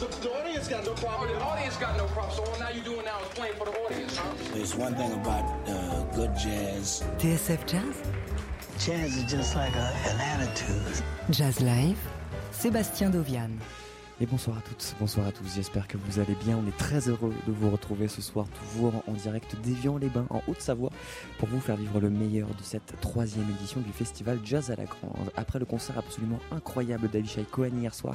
The, the audience got no Oh, problem. the audience got no problem. So all now you're doing now is playing for the audience, huh? There's one thing about uh, good jazz. TSF Jazz Jazz is just like a, an attitude. Jazz Live Sébastien Dovian. Et bonsoir à toutes, bonsoir à tous, j'espère que vous allez bien. On est très heureux de vous retrouver ce soir, toujours en direct d'Évian-les-Bains, en Haute-Savoie, pour vous faire vivre le meilleur de cette troisième édition du festival Jazz à la Grange. Après le concert absolument incroyable d'Avishai Cohen hier soir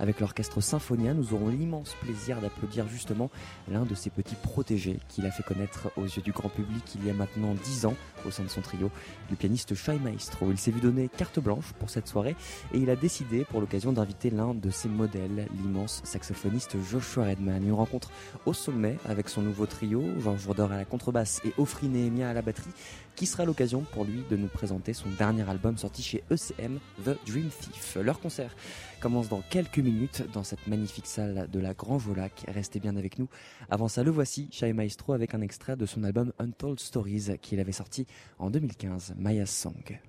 avec l'orchestre Symphonia, nous aurons l'immense plaisir d'applaudir justement l'un de ses petits protégés qu'il a fait connaître aux yeux du grand public il y a maintenant dix ans au sein de son trio, le pianiste Shai Maestro. Il s'est vu donner carte blanche pour cette soirée et il a décidé pour l'occasion d'inviter l'un de ses modèles, l'immense saxophoniste Joshua Redman. Une rencontre au sommet avec son nouveau trio, Georges Roder à la contrebasse et Ofri Nehemia à la batterie, qui sera l'occasion pour lui de nous présenter son dernier album sorti chez ECM, The Dream Thief. Leur concert commence dans quelques minutes dans cette magnifique salle de la Grange au Lac. Restez bien avec nous. Avant ça, le voici, Shai Maestro, avec un extrait de son album Untold Stories qu'il avait sorti en 2015, Maya's Song.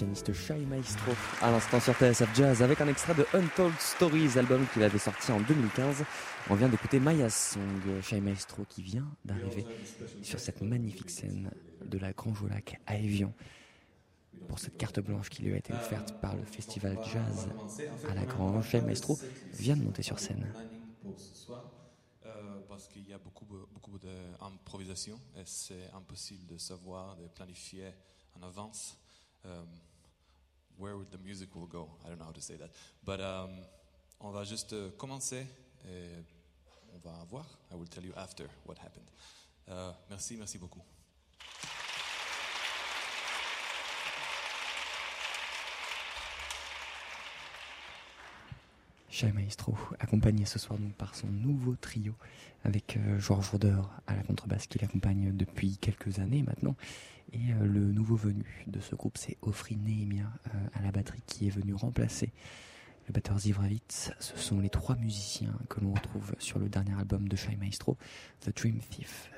Pianiste Shai Maestro, à l'instant sur TSF Jazz, avec un extrait de Untold Stories, album qu'il avait sorti en 2015. On vient d'écouter Maya's Song, Shai Maestro qui vient d'arriver sur cette magnifique scène de la Grand Jolac à Evian pour cette carte blanche qui lui a été offerte par le festival jazz à la Grange. Shai Maestro vient de monter sur scène. Euh, parce qu'il y a beaucoup, beaucoup d'improvisation et c'est impossible de savoir, de planifier en avance. Um, where would the music will go. I don't know how to say that. But um, on va juste euh, commencer et on va voir. I will tell you after what happened. Uh, merci, merci beaucoup. Chai Maestro, accompagné ce soir donc par son nouveau trio avec euh, Georges à la contrebasse qui l'accompagne depuis quelques années maintenant. Et euh, le nouveau venu de ce groupe, c'est Ofri Nehemia euh, à la batterie qui est venu remplacer le batteur Zivravitz. Ce sont les trois musiciens que l'on retrouve sur le dernier album de Chai Maestro, The Dream Thief.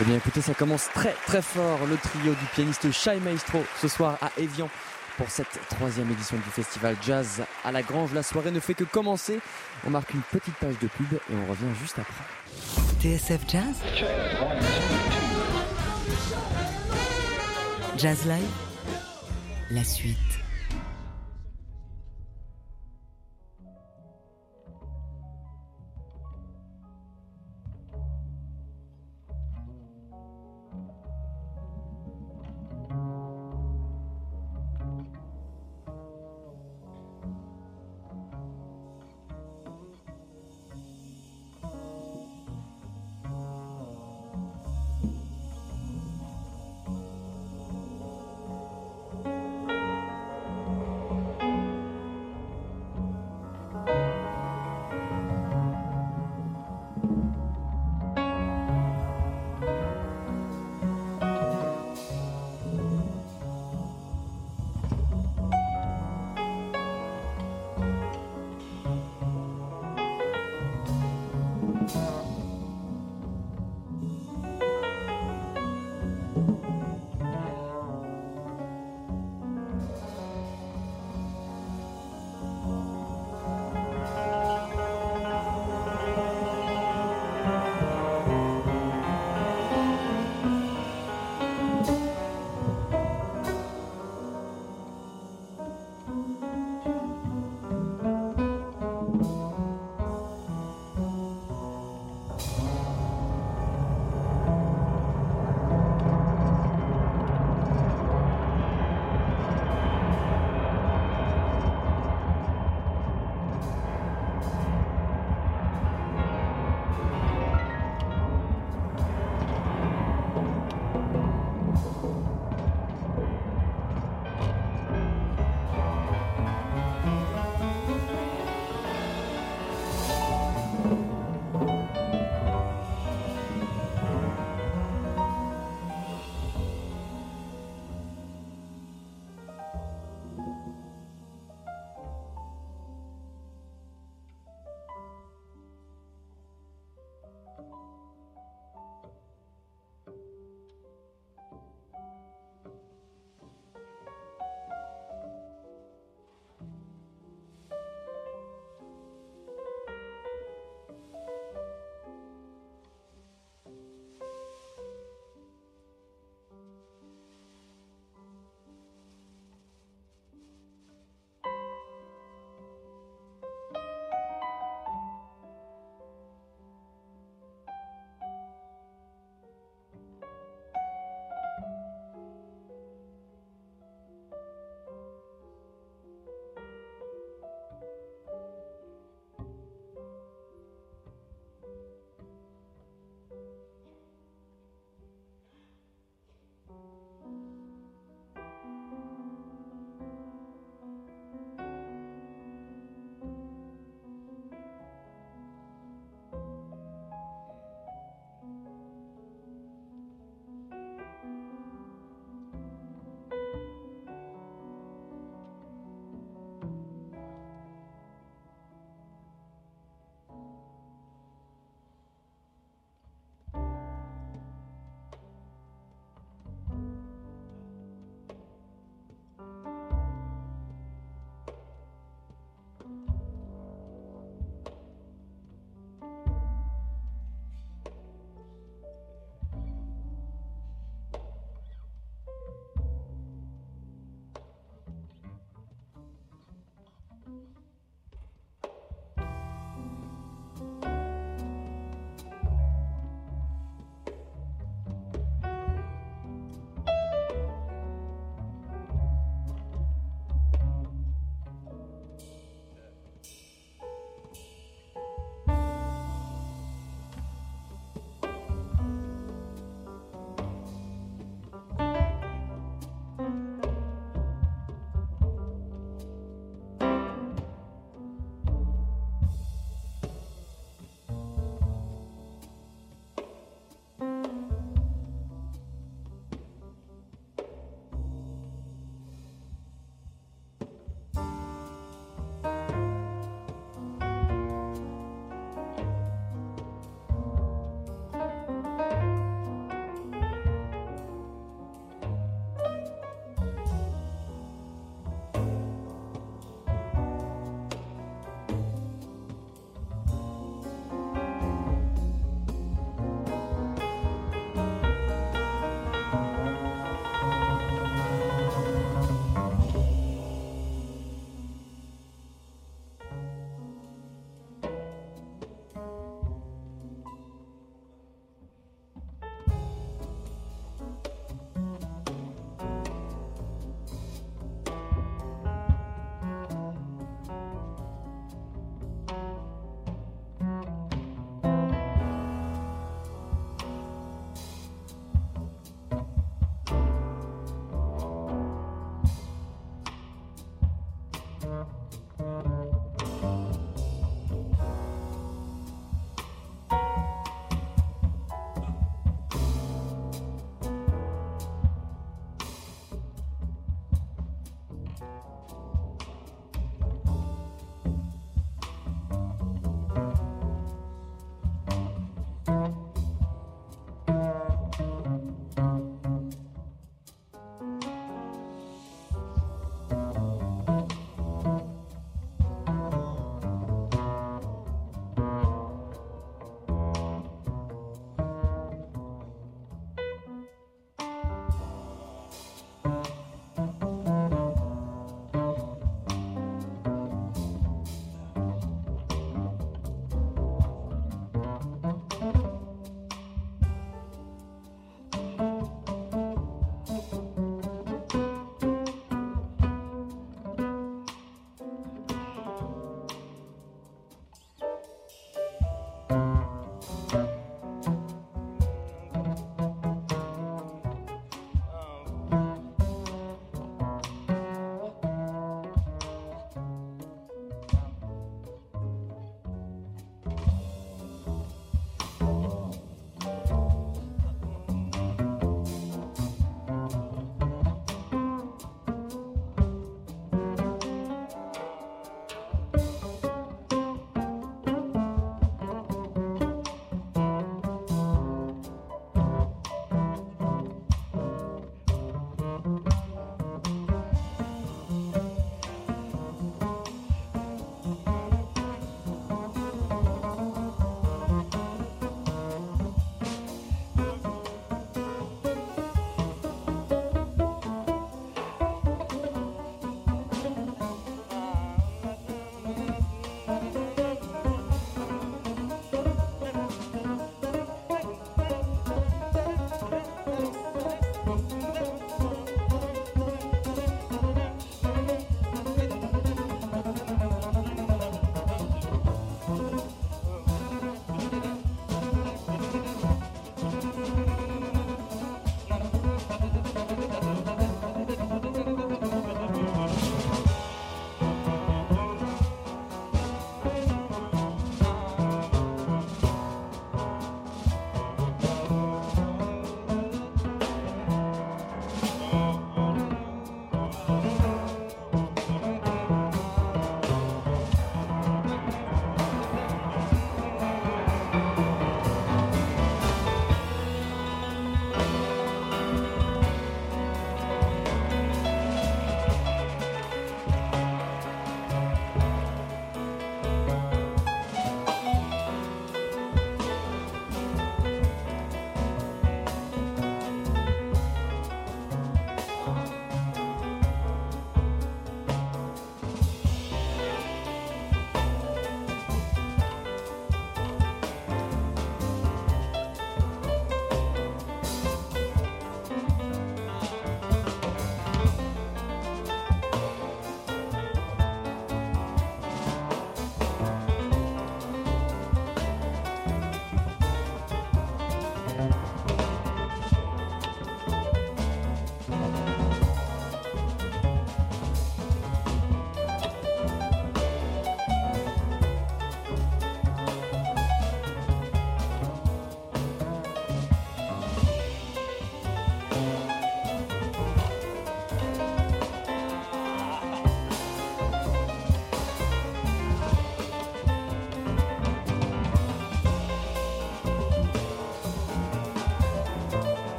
Eh bien écoutez, ça commence très très fort. Le trio du pianiste Shai Maestro ce soir à Evian pour cette troisième édition du festival Jazz à la Grange. La soirée ne fait que commencer. On marque une petite page de pub et on revient juste après. TSF Jazz Jazz Live La suite.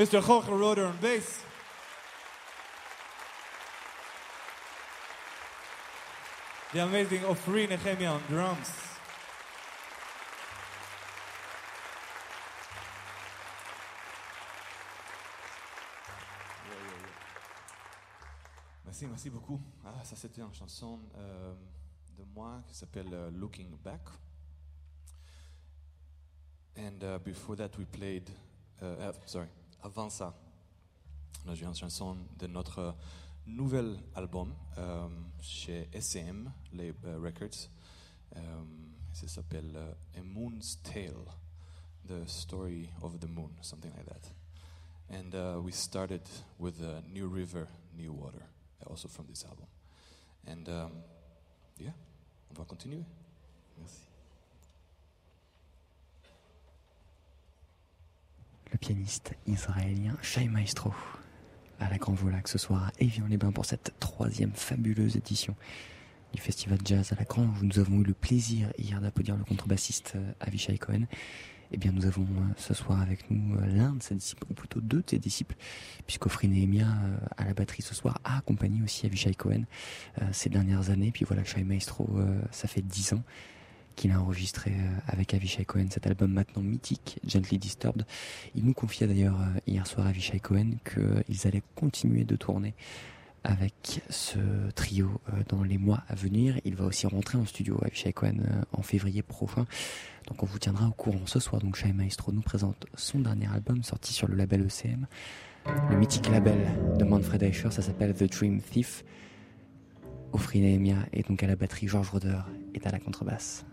Mr. Jorge Roder on bass. The amazing Ofri Nehemia on drums. Merci, merci beaucoup. Ah, ça c'était une chanson euh, de moi qui s'appelle euh, Looking Back. And uh, before that we played, uh, uh, sorry, avant ça, on a joué une chanson de notre nouvel album euh, chez SM les euh, Records. Um, ça s'appelle uh, A Moon's Tale, The Story of the Moon, something like that. And uh, we started with uh, New River, New Water, also from this album. And um, yeah, on va continuer. Merci. Pianiste israélien Shai Maestro à la Grand Volac ce soir à Évian-les-Bains pour cette troisième fabuleuse édition du Festival Jazz à la Grange où nous avons eu le plaisir hier d'applaudir le contrebassiste euh, Avishai Cohen. Eh bien, nous avons euh, ce soir avec nous euh, l'un de ses disciples, ou plutôt deux de ses disciples, puisqu'Ofri Nehemia, à la batterie ce soir, a accompagné aussi Avishai Cohen ces dernières années. Puis voilà, Shai Maestro, ça fait dix ans qu'il a enregistré euh, avec Avishai Cohen cet album maintenant mythique, Gently Disturbed. Il nous confiait d'ailleurs euh, hier soir Avishai Cohen qu'ils allaient continuer de tourner avec ce trio euh, dans les mois à venir. Il va aussi rentrer en studio Avishai Cohen en février prochain. Donc on vous tiendra au courant ce soir. Donc Shai Maestro nous présente son dernier album sorti sur le label ECM. Le mythique label de Manfred Eicher, ça s'appelle The Dream Thief. Ofri Nehemia est donc à la batterie, George Roder est à la contrebasse.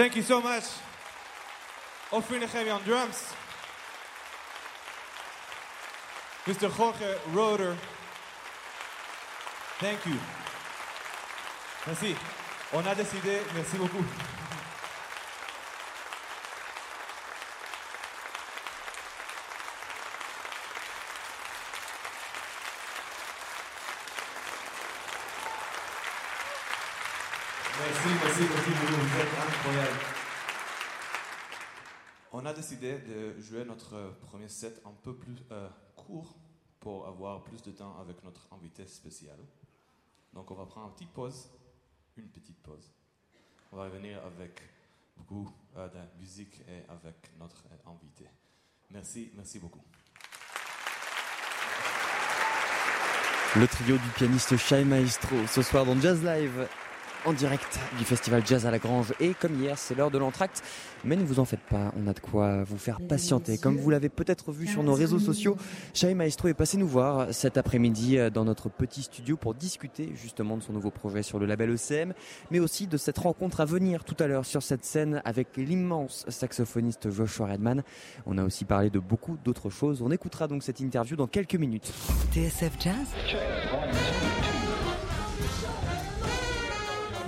Thank you so much. Ofri Nehemia on drums. Mr. Jorge Roder. Thank you. Merci. On a décidé, merci beaucoup. Merci, merci, merci beaucoup. Vous êtes incroyable. On a décidé de jouer notre premier set un peu plus euh, court pour avoir plus de temps avec notre invité spécial. Donc on va prendre une petite pause, une petite pause. On va revenir avec beaucoup euh, de musique et avec notre euh, invité. Merci, merci beaucoup. Le trio du pianiste Shai Maestro ce soir dans Jazz Live en direct du festival Jazz à la Grange. Et comme hier, c'est l'heure de l'entracte. Mais ne vous en faites pas, on a de quoi vous faire patienter. Comme vous l'avez peut-être vu sur nos réseaux sociaux, Shai Maestro est passé nous voir cet après-midi euh, dans notre petit studio pour discuter justement de son nouveau projet sur le label ECM, mais aussi de cette rencontre à venir tout à l'heure sur cette scène avec l'immense saxophoniste Joshua Redman. On a aussi parlé de beaucoup d'autres choses. On écoutera donc cette interview dans quelques minutes. TSF Jazz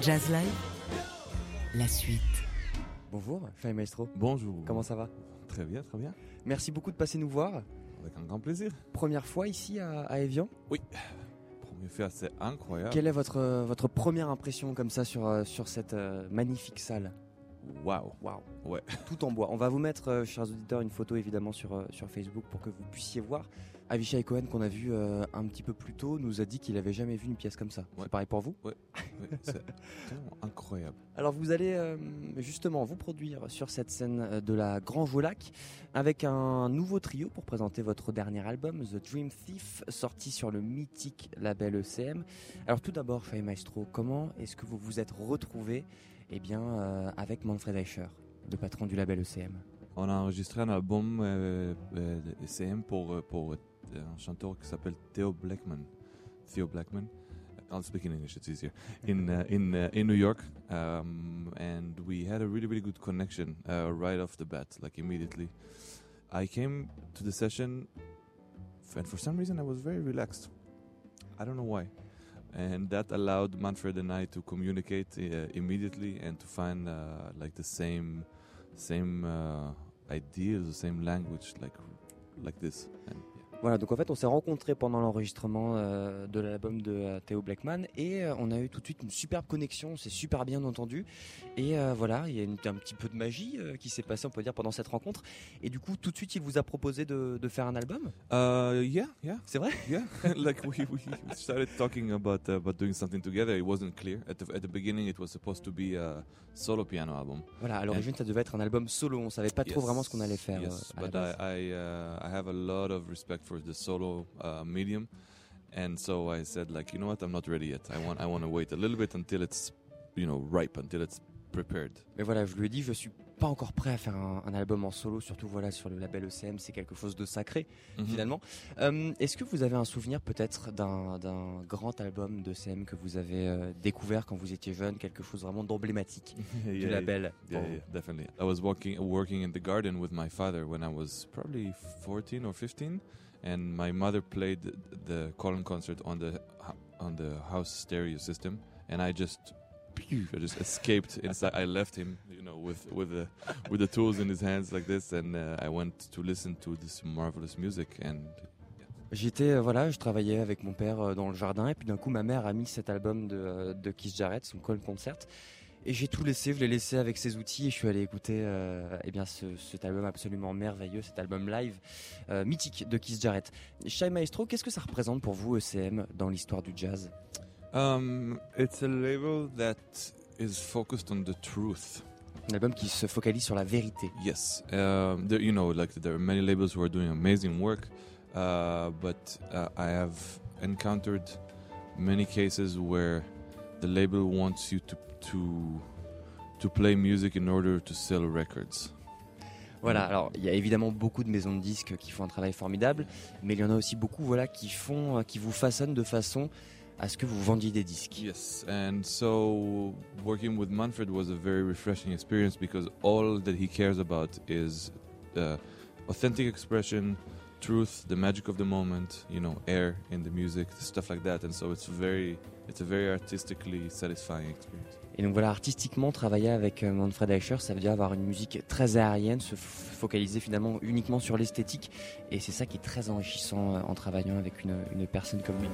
Jazz Live La suite. Bonjour, Shai Maestro. Bonjour. Comment ça va? Très bien, très bien. Merci beaucoup de passer nous voir. Avec un grand plaisir. Première fois ici à, à Evian? Premier fait, c'est incroyable. Quelle est votre, euh, votre première impression comme ça sur, euh, sur cette euh, magnifique salle? Waouh. Waouh Ouais. Tout en bois. On va vous mettre, euh, chers auditeurs, une photo évidemment sur, euh, sur Facebook pour que vous puissiez voir. Avishai Cohen, qu'on a vu euh, un petit peu plus tôt, nous a dit qu'il avait jamais vu une pièce comme ça. Ouais. C'est pareil pour vous? Ouais, c'est tellement incroyable. Alors vous allez euh, justement vous produire sur cette scène euh, de la Grange au Lac avec un nouveau trio pour présenter votre dernier album, The Dream Thief, sorti sur le mythique label ECM. Alors tout d'abord, Faye Maestro, comment est-ce que vous vous êtes retrouvé eh bien, euh, avec Manfred Eicher, le patron du label E ECM On a enregistré un album ECM pour, euh, pour euh, un chanteur qui s'appelle Theo Blackman. Theo Blackman. I'll speak in English, it's easier. In uh, in uh, in New York, um, and we had a really really good connection uh, right off the bat, like immediately. I came to the session, and for some reason I was very relaxed. I don't know why, and that allowed Manfred and I to communicate uh, immediately and to find uh, like the same same uh, ideas, the same language, like like this. And. Voilà, donc en fait on s'est rencontrés pendant l'enregistrement euh, de l'album de euh, Theo Blackman et euh, on a eu tout de suite une superbe connexion, on s'est super bien entendu et euh, voilà, il y a une- un petit peu de magie qui s'est passée on peut dire pendant cette rencontre et du coup tout de suite il vous a proposé de, de faire un album, Uh, yeah, yeah, c'est vrai? Yeah. like we, we started talking about uh, about doing something together. It wasn't clear at the at the beginning. It was supposed to be a solo piano album. Voilà, à l'origine ça devait être un album solo, on savait pas trop vraiment ce qu'on allait faire. Yes, but. I I, uh, I have a lot of respect for the solo uh, medium, and so I said like, you know what, I'm not ready yet. I want I want to wait a little bit until it's, you know, ripe, until it's prepared. Mais voilà, je lui ai dit, je suis pas encore prêt à faire un, un album en solo, surtout voilà sur le label ECM, c'est quelque chose de sacré Mhm. finalement. Euh, Est-ce que vous avez un souvenir peut-être d'un grand album d'ECM que vous avez euh, découvert quand vous étiez jeune, quelque chose vraiment d'emblématique Yeah, du yeah, label? Yeah, vous yeah, definitely. I was walking working in the garden with my father when I was probably 14 or 15, and my mother played the Colin concert on the on the house stereo system, and I just I just escaped inside. I left him, you know, with with the with the tools in his hands like this, and uh, I went to listen to this marvelous music. And J'étais, euh, voilà, je travaillais avec mon père euh, dans le jardin et puis d'un coup ma mère a mis cet album de, euh, de Keith Jarrett, son Call Concert. Et j'ai tout laissé, je l'ai laissé avec ses outils et je suis allé écouter euh, eh bien ce, cet album absolument merveilleux, cet album live euh, mythique de Keith Jarrett. Shai Maestro, qu'est-ce que ça représente pour vous ECM dans l'histoire du jazz? Um, it's a label that is focused on the truth. Un album qui se focalise sur la vérité. Yes, um, there, you know, like there are many labels who are doing amazing work, uh, but uh, I have encountered many cases where the label wants you to to to play music in order to sell records. Voilà, alors il y a évidemment beaucoup de maisons de disques qui font un travail formidable, mais il y en a aussi beaucoup voilà, qui, font, euh, qui vous façonnent de façon à ce que vous vendiez des disques. Yes, and so working with Manfred was a very refreshing experience because all that he cares about is uh, authentic expression, truth, the magic of the moment, you know, air in the music, stuff like that. And so it's very, it's a very artistically satisfying experience. Et donc voilà, artistiquement, travailler avec euh, Manfred Eicher, ça veut dire avoir une musique très aérienne, se focaliser finalement uniquement sur l'esthétique. Et c'est ça qui est très enrichissant euh, en travaillant avec une personne comme lui.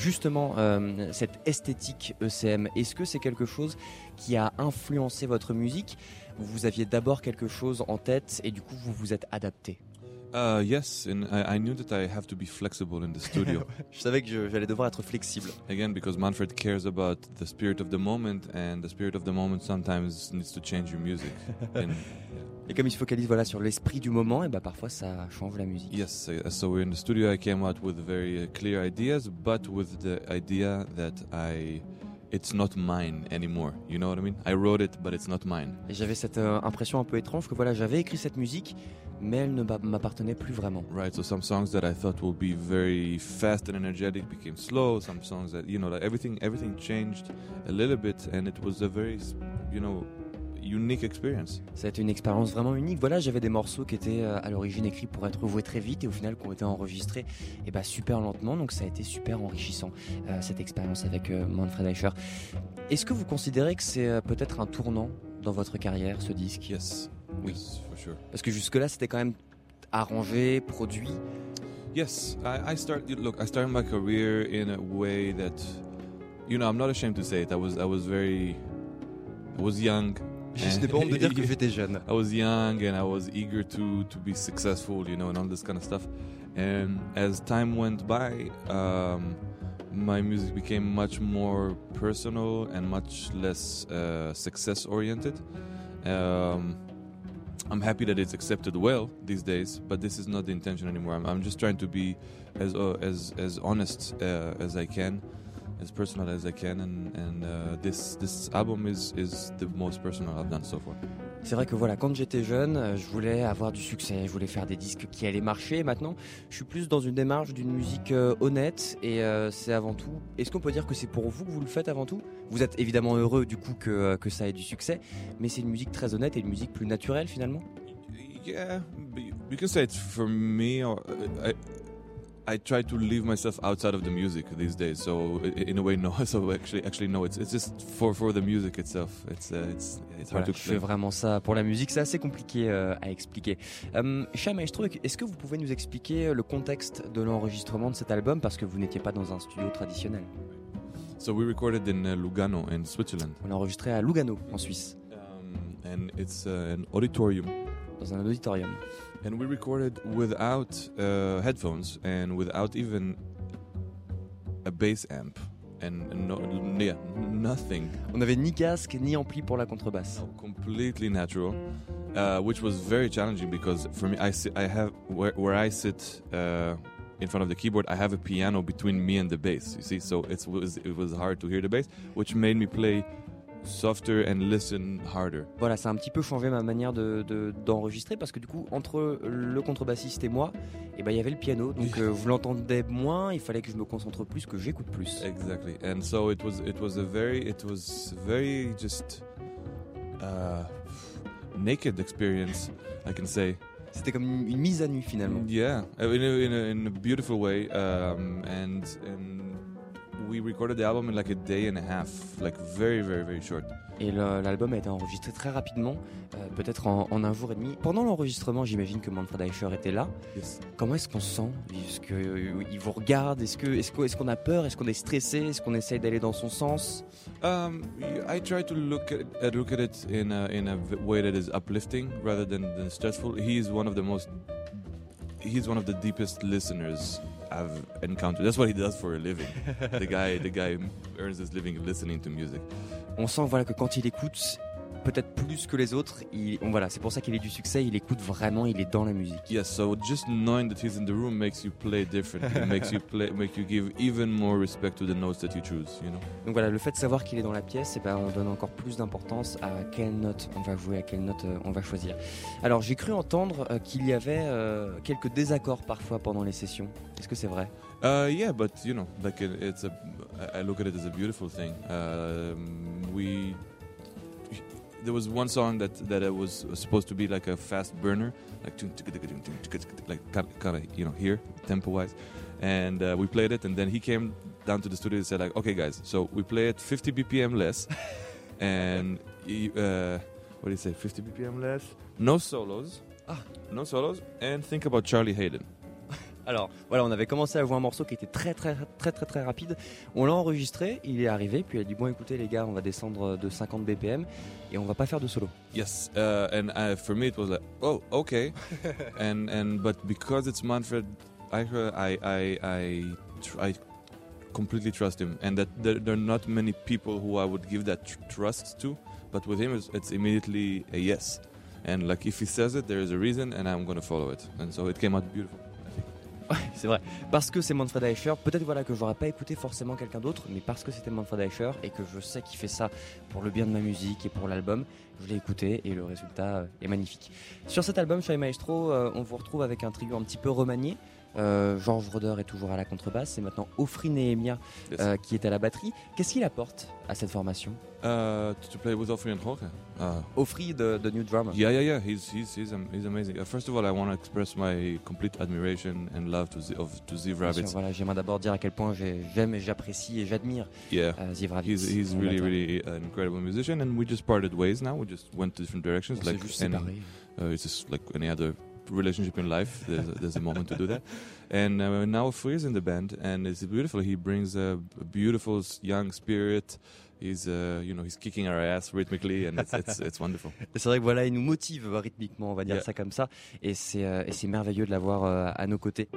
Justement, euh, cette esthétique ECM, est-ce que c'est quelque chose qui a influencé votre musique? Vous aviez d'abord quelque chose en tête et du coup vous vous êtes adapté Uh, yes, and I, I knew that I have to be flexible in the studio. Je savais que j'allais devoir être flexible. Again, because Manfred cares about the spirit of the moment, and the spirit of the moment sometimes needs to change your music. and, Et comme il se focalise voilà, sur l'esprit du moment, et bah parfois ça change la musique. Yes, uh, so we're in the studio. I came out with very uh, clear ideas, but with the idea that I, it's not mine anymore. You know what I mean? I wrote it, but it's not mine. Et j'avais cette euh, impression un peu étrange que voilà, j'avais écrit cette musique, mais elle ne m'a- m'appartenait plus vraiment. Right. So some songs that I thought will be very fast and energetic became slow. Some songs that you know, like everything, everything changed a little bit, and it was a very, you know, unique experience. Été une expérience vraiment unique. Voilà, j'avais des morceaux qui étaient euh, à l'origine écrits pour être joués très vite et au final qui ont été enregistrés et bah, super lentement. Donc ça a été super enrichissant euh, cette expérience avec euh, Manfred Eicher. Est-ce que vous considérez que c'est peut-être un tournant dans votre carrière ce disque? Yes. Oui. Yes, for sure. Parce que jusque-là c'était quand même arrangé, produit? Yes, I, I start. Look, I started my career in a way that, you know, I'm not ashamed to say it. I was, I was very, I was young. N'ai pas de dire que j'étais jeune. I was young and I was eager to to be successful, you know, and all this kind of stuff. And as time went by, um, my music became much more personal and much less uh, success oriented. Um, I'm happy that it's accepted well these days, but this is not the intention anymore. I'm, I'm just trying to be as uh, as as honest uh, as I can, as personal as I can, and and uh, this this album is is the most personal I've done so far. C'est vrai que voilà, quand j'étais jeune, euh, je voulais avoir du succès, je voulais faire des disques qui allaient marcher. Et maintenant, je suis plus dans une démarche d'une musique euh, honnête et euh, c'est avant tout. Est-ce qu'on peut dire que c'est pour vous que vous le faites avant tout? Vous êtes évidemment heureux du coup que, que ça ait du succès, mais c'est une musique très honnête et une musique plus naturelle finalement? Yeah, you can say it's for me. Uh, I, I try to leave myself outside of the music these days. So in a way, no. So actually, actually, no. It's it's just for for the music itself. It's uh, it's it's hard Voilà, to je fais vraiment ça pour la musique, c'est assez compliqué euh, à expliquer. Euh, trouve, est-ce que vous pouvez nous expliquer le contexte de l'enregistrement de cet album? Parce que vous n'étiez pas dans un studio traditionnel So we recorded in uh, Lugano in Switzerland, On l'a enregistré à Lugano en Suisse, um, and it's uh, an auditorium. dans un auditorium. And we recorded without uh, headphones and without even a bass amp, and, and no, yeah, nothing. On n'avait ni casque ni ampli pour la contrebasse. No, completely natural, uh, which was very challenging because for me, I sit, I have where, where I sit uh, in front of the keyboard, I have a piano between me and the bass. You see, so it was it was hard to hear the bass, which made me play softer and listen harder. Voilà, ça a un petit peu changé ma manière de- de- d'enregistrer parce que du coup, entre le contrebassiste et moi, eh ben, il y avait le piano. Donc euh, vous l'entendez moins, il fallait que je me concentre plus, que j'écoute plus. Exactly, and so it was it was a very it was very just uh, naked experience, I can say. C'était comme une, une mise à nu finalement. Yeah, in a, in a, in a beautiful way, um, and and we recorded the album in like a day and a half, like very very very short. Et l'album a été enregistré très rapidement, euh, peut-être en, en un jour et demi. Pendant l'enregistrement, j'imagine que Manfred Eicher était là. Yes. Comment est-ce qu'on se sent? Est-ce qu'il vous regarde? Est-ce qu'on est qu'on a peur? Est-ce qu'on est stressé? Est-ce qu'on essaye d'aller dans son sens? Um, I try to look at look at it in a, in a way that is uplifting rather than, than stressful. He is one of the most he's one of the deepest listeners I've encountered. That's what he does for a living. the guy the guy earns his living listening to music. On sent voilà, que quand il écoute, peut-être plus que les autres. Il, voilà, c'est pour ça qu'il a du succès. Il écoute vraiment, il est dans la musique. Yes, so just knowing that he's in the room makes you play different. It makes you play, make you give even more respect to the notes that you choose. You know? Donc voilà, le fait de savoir qu'il est dans la pièce, eh ben, on donne encore plus d'importance à quelle note on va jouer, à quelle note euh, on va choisir. Alors j'ai cru entendre euh, qu'il y avait euh, quelques désaccords parfois pendant les sessions. Est-ce que c'est vrai? Uh, yeah, but you know, like it, it's a, I I look at it as a beautiful thing. Um, we, there was one song that that it was supposed to be like a fast burner, like like kind of you know here tempo wise, and uh, we played it, and then he came down to the studio and said like, okay guys, so we play it 50 BPM less, and uh, what do you say, 50 BPM less, no solos, Ah. no solos, and think about Charlie Hayden. Alors voilà, on avait commencé à jouer un morceau qui était très très très très très rapide. On l'a enregistré, il est arrivé, puis il a dit bon écoutez les gars, on va descendre de 50 BPM et on va pas faire de solo. Yes, uh, and uh, for me it was like, oh, okay, and and but because it's Manfred I I I, tr- I completely trust him, and that there, there are not many people who I would give that tr- trust to, but with him it's, it's immediately a yes, and like if he says it, there is a reason, and I'm gonna follow it, and so it came out beautiful. C'est vrai. Parce que c'est Manfred Eicher, peut-être voilà que j'aurais pas écouté forcément quelqu'un d'autre, mais parce que c'était Manfred Eicher et que je sais qu'il fait ça pour le bien de ma musique et pour l'album, je l'ai écouté et le résultat euh, est magnifique. Sur cet album, Shy Maestro, euh, on vous retrouve avec un trio un petit peu remanié. Euh, Georges Roder est toujours à la contrebasse, c'est maintenant Ofri Nehemia euh, qui est à la batterie. Qu'est-ce qu'il apporte à cette formation Uh, to, play with Offrey and Jorge. Uh, de, de New Drummer. Yeah, yeah, yeah. He's he's he's, am- he's amazing. Uh, first of all, I want to express my complete admiration and love to Z, of to Ziv Rabbits. voilà, j'aimerais d'abord dire à quel point j'ai- j'aime et j'apprécie et j'admire Yeah, euh, Ziv Ravitz, he's he's really really an incredible musician, and we just parted ways now. We just went to different directions, On like juste séparés. uh, it's just like any other relationship in life. There's a, there's a moment to do that, and uh, now Freer's in the band, and it's beautiful. He brings a, a beautiful young spirit. He's uh, you know he's kicking our ass rhythmically, and it's it's, it's wonderful. C'est vrai que voilà, il nous motive rythmiquement, on va dire Yeah. ça comme ça, et c'est euh, et c'est merveilleux de l'avoir euh, à nos côtés.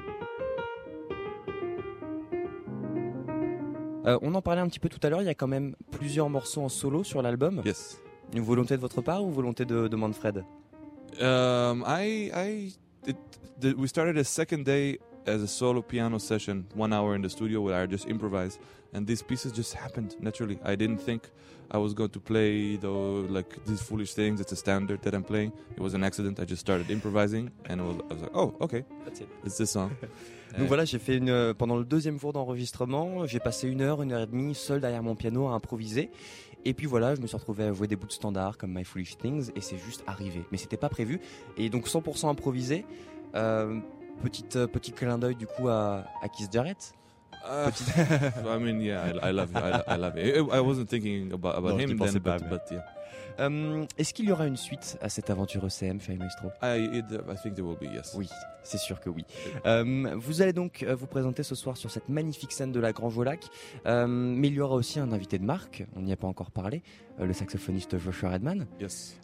Euh, on en parlait un petit peu tout à l'heure, il y a quand même plusieurs morceaux en solo sur l'album. Yes. Une volonté de votre part ou volonté de, de Manfred Um, I, I, it, the, we started a second day as a solo piano session, one hour in the studio where I just improvised, and these pieces just happened naturally. I didn't think I was going to play though like these foolish things. It's a standard that I'm playing. It was an accident. I just started improvising, and it was, I was like, oh, okay, it's this song. Donc voilà, j'ai fait une pendant le deuxième jour d'enregistrement, j'ai passé une heure, une heure et demie seul derrière mon piano à improviser. Et puis voilà, je me suis retrouvé à jouer des bouts de standard comme My Foolish Things et c'est juste arrivé. Mais c'était pas prévu. Et donc 100% improvisé. Euh, petite euh, petit clin d'œil du coup à, à Keith Jarrett. Uh, I mean, yeah, I, I love it. I, I love it. I wasn't thinking about, about Non, je him then, pas, but, but yeah, Euh, Est-ce qu'il y aura une suite à cette aventure ECM, Shy Maestro? I, it, I think there will be yes. Oui, c'est sûr que oui. Euh, vous allez donc euh, vous présenter ce soir sur cette magnifique scène de la Grand Jolac. Euh, mais il y aura aussi un invité de marque, on n'y a pas encore parlé, le saxophoniste Joshua Redman. Yes.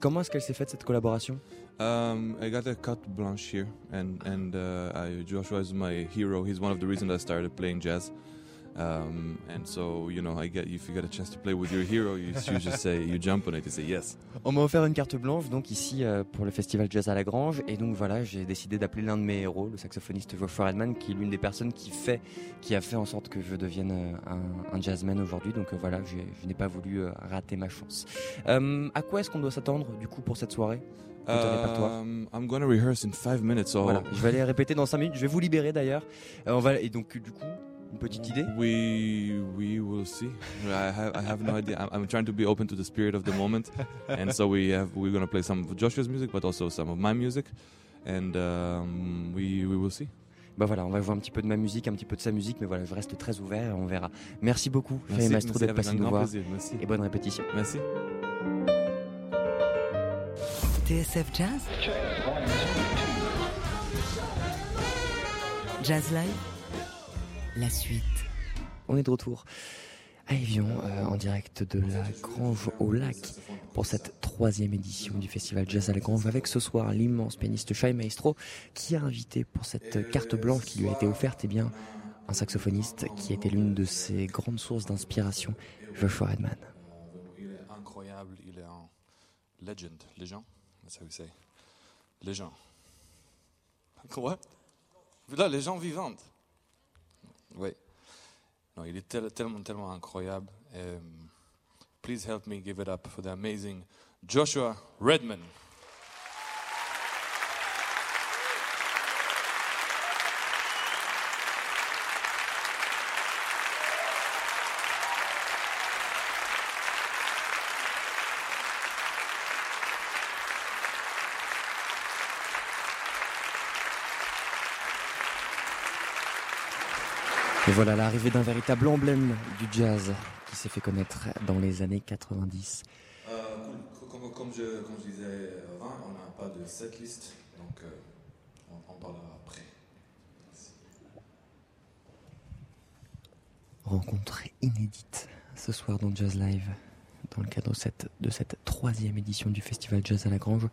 Comment est-ce qu'elle s'est faite cette collaboration? Um, I got a carte blanche here, and and uh, I, Joshua is my hero. He's one of the reasons I started playing jazz. Um, and so you know, I get if you get a chance to play with your hero, you, you just say you jump on it, you say yes. On m'a offert une carte blanche donc ici euh, pour le festival Jazz à la Grange et donc voilà j'ai décidé d'appeler l'un de mes héros, le saxophoniste Joshua Redman qui est l'une des personnes qui fait, qui a fait en sorte que je devienne euh, un, un jazzman aujourd'hui donc euh, voilà je n'ai pas voulu rater ma chance. À quoi est-ce qu'on doit s'attendre du coup pour cette soirée? Pour ton répertoire Um, I'm gonna rehearse in five minutes, so Voilà, je vais aller répéter dans 5 minutes, je vais vous libérer d'ailleurs. On va et donc du coup une petite idée? we we will see. I have I have no idea. I'm, I'm trying to be open to the spirit of the moment, and so we have we're gonna play some of Joshua's music, but also some of my music, and um, we we will see. Bah voilà, on va jouer un petit peu de ma musique, un petit peu de sa musique, mais voilà, je reste très ouvert et on verra. Merci beaucoup, Faye Maestro, merci, d'être passé nous voir. Merci. et bonne répétition. Merci. TSF Jazz? Jazz Live? La suite. On est de retour à Evian, euh, en direct de la Grange au Lac, pour cette troisième édition du festival Jazz à la Grange, avec ce soir l'immense pianiste Shai Maestro, qui a invité pour cette carte blanche qui lui a été offerte, eh bien, un saxophoniste qui était l'une de ses grandes sources d'inspiration, Joshua Redman. Il est incroyable, il est un, legend, les gens, that's how say, les gens. Quoi? Là, les gens vivantes. Oui. Non, il est tel- tellement, tellement incroyable. Um, please help me give it up for the amazing Joshua Redman. Voilà l'arrivée d'un véritable emblème du jazz qui s'est fait connaître dans les années 90. Euh, cool. Comme, comme je, comme je disais avant, on n'a pas de setlist, donc euh, on parlera après. Rencontre inédite ce soir dans Jazz Live, dans le cadre de cette, de cette troisième édition du Festival Jazz à la Grange.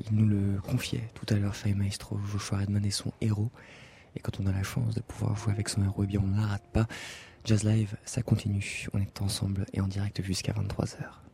Il nous le confiait tout à l'heure, Fay Maestro, Joshua Redman est son héros. Et quand on a la chance de pouvoir jouer avec son héros, eh bien on ne la rate pas. Jazz Live, ça continue. On est ensemble et en direct jusqu'à 23h.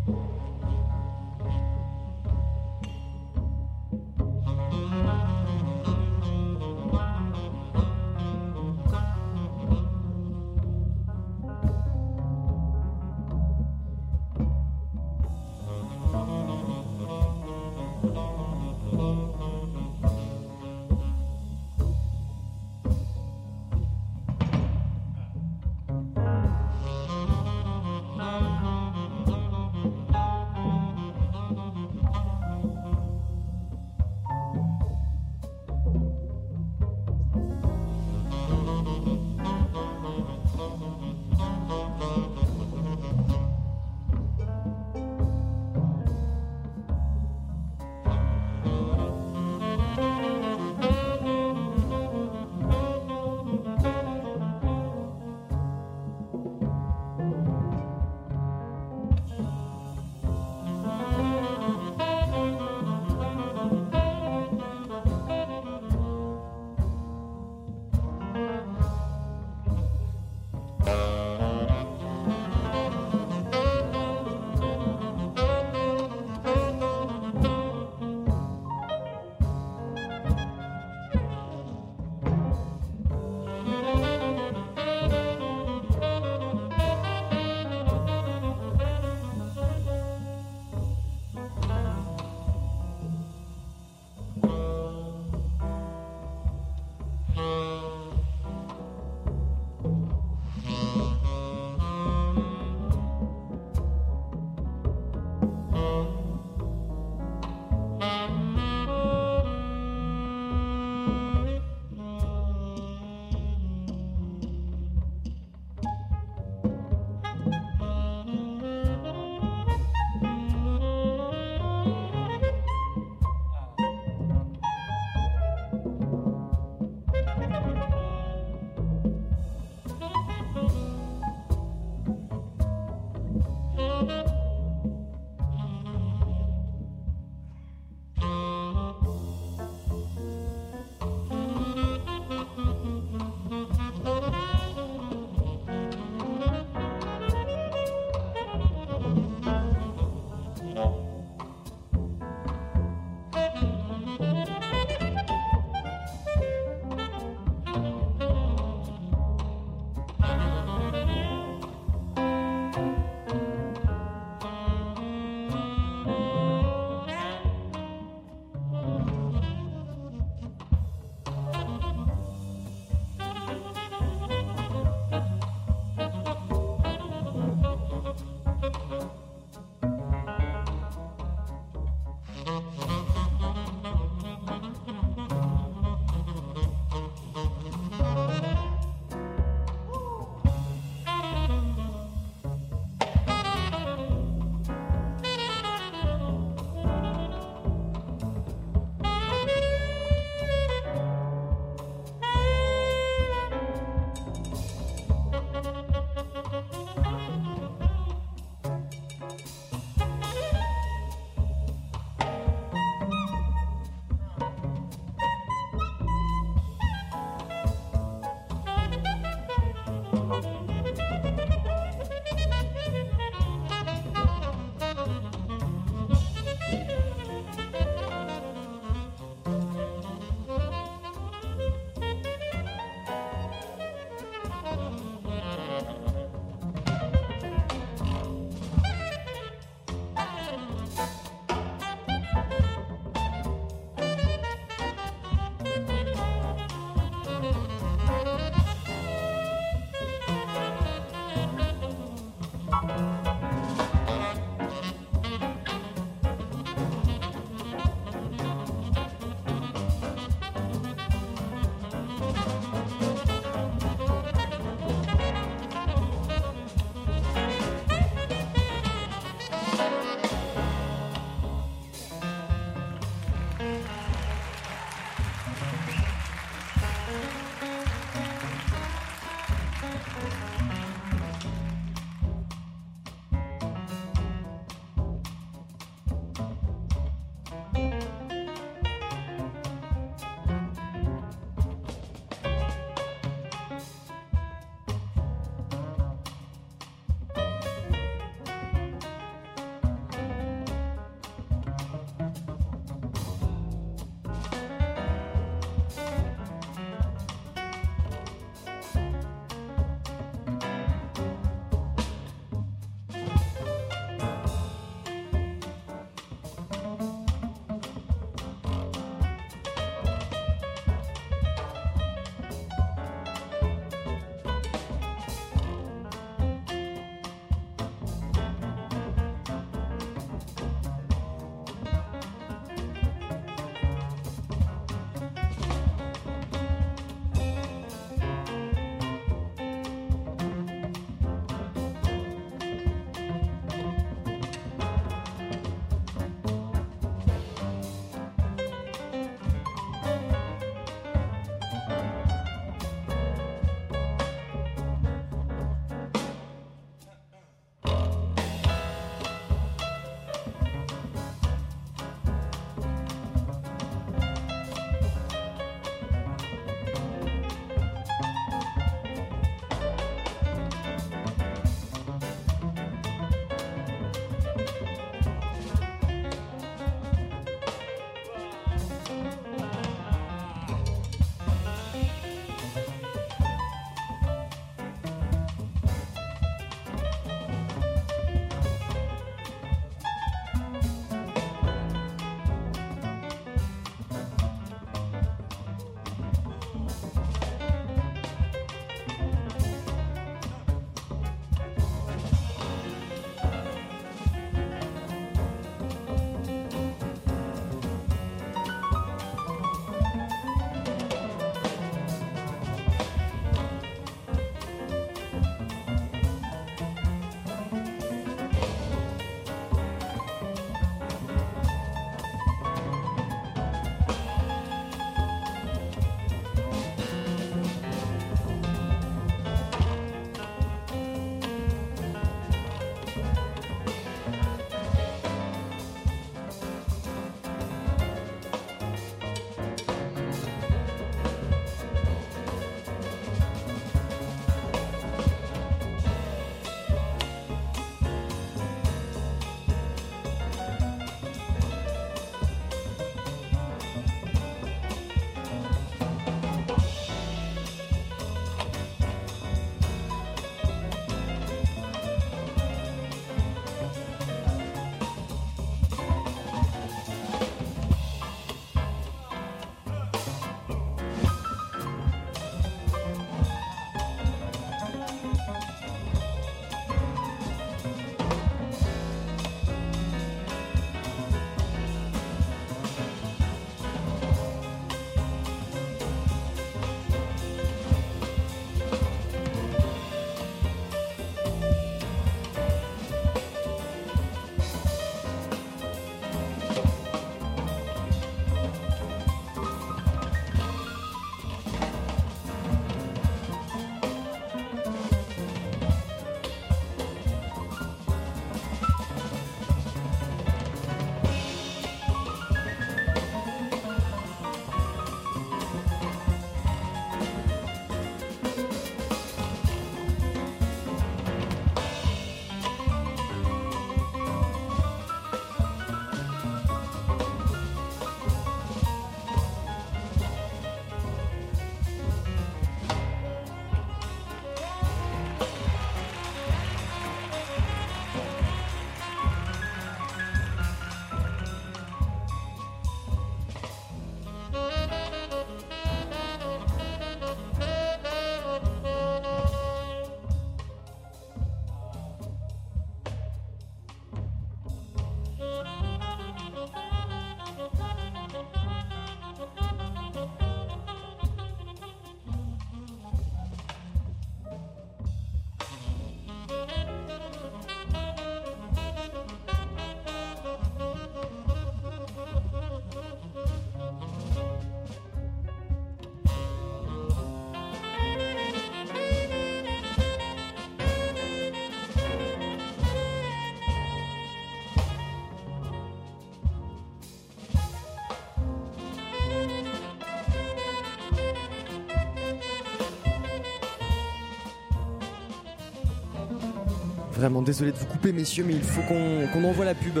Vraiment désolé de vous couper, messieurs, mais il faut qu'on envoie la pub.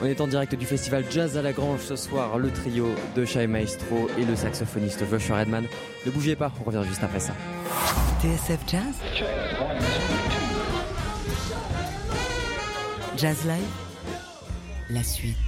On est en direct du festival Jazz à la Grange ce soir, le trio de Shai Maestro et le saxophoniste Joshua Redman. Ne bougez pas, on revient juste après ça. TSF Jazz Jazz Live La suite.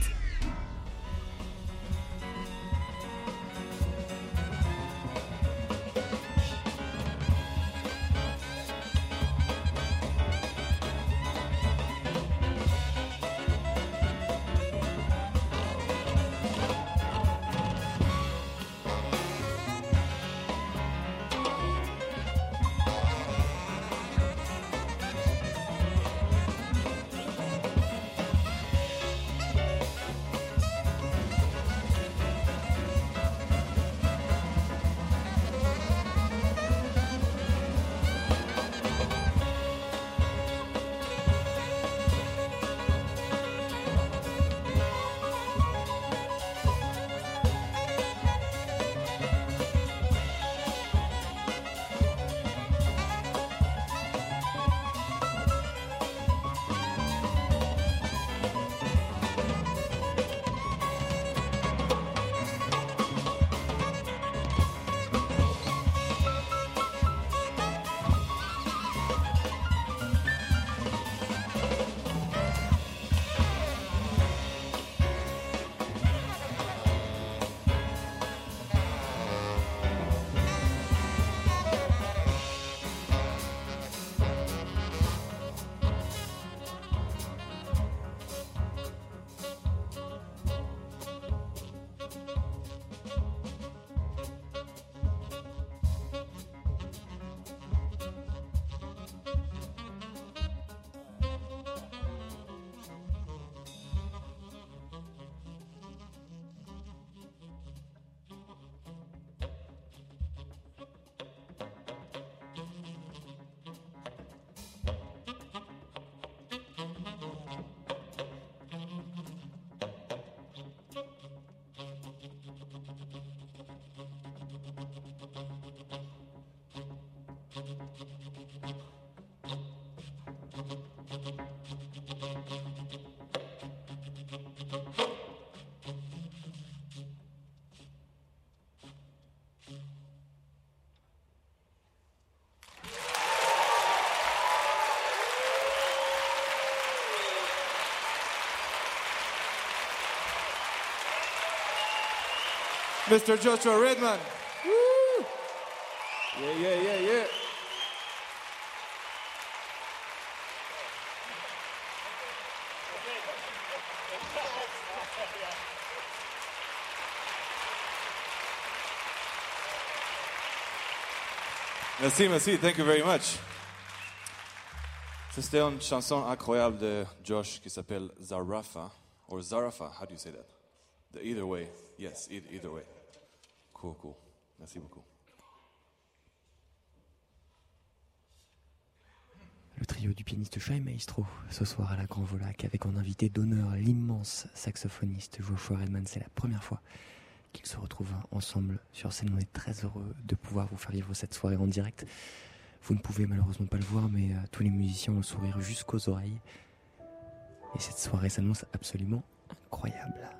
Mr. Joshua Redman. Woo! Yeah, yeah, yeah, yeah. Merci, merci. Thank you very much. C'était une chanson incroyable de Josh qui s'appelle Zarafa. Or Zarafa, how do you say that? The either way. Yes, either, either way. Merci beaucoup. Le trio du pianiste Shai Maestro ce soir à la Grand Volac avec en invité d'honneur l'immense saxophoniste Joshua Redman. C'est la première fois qu'ils se retrouvent ensemble sur scène. On est très heureux de pouvoir vous faire vivre cette soirée en direct. Vous ne pouvez malheureusement pas le voir, mais euh, tous les musiciens ont le sourire jusqu'aux oreilles. Et cette soirée s'annonce absolument incroyable.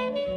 Thank you.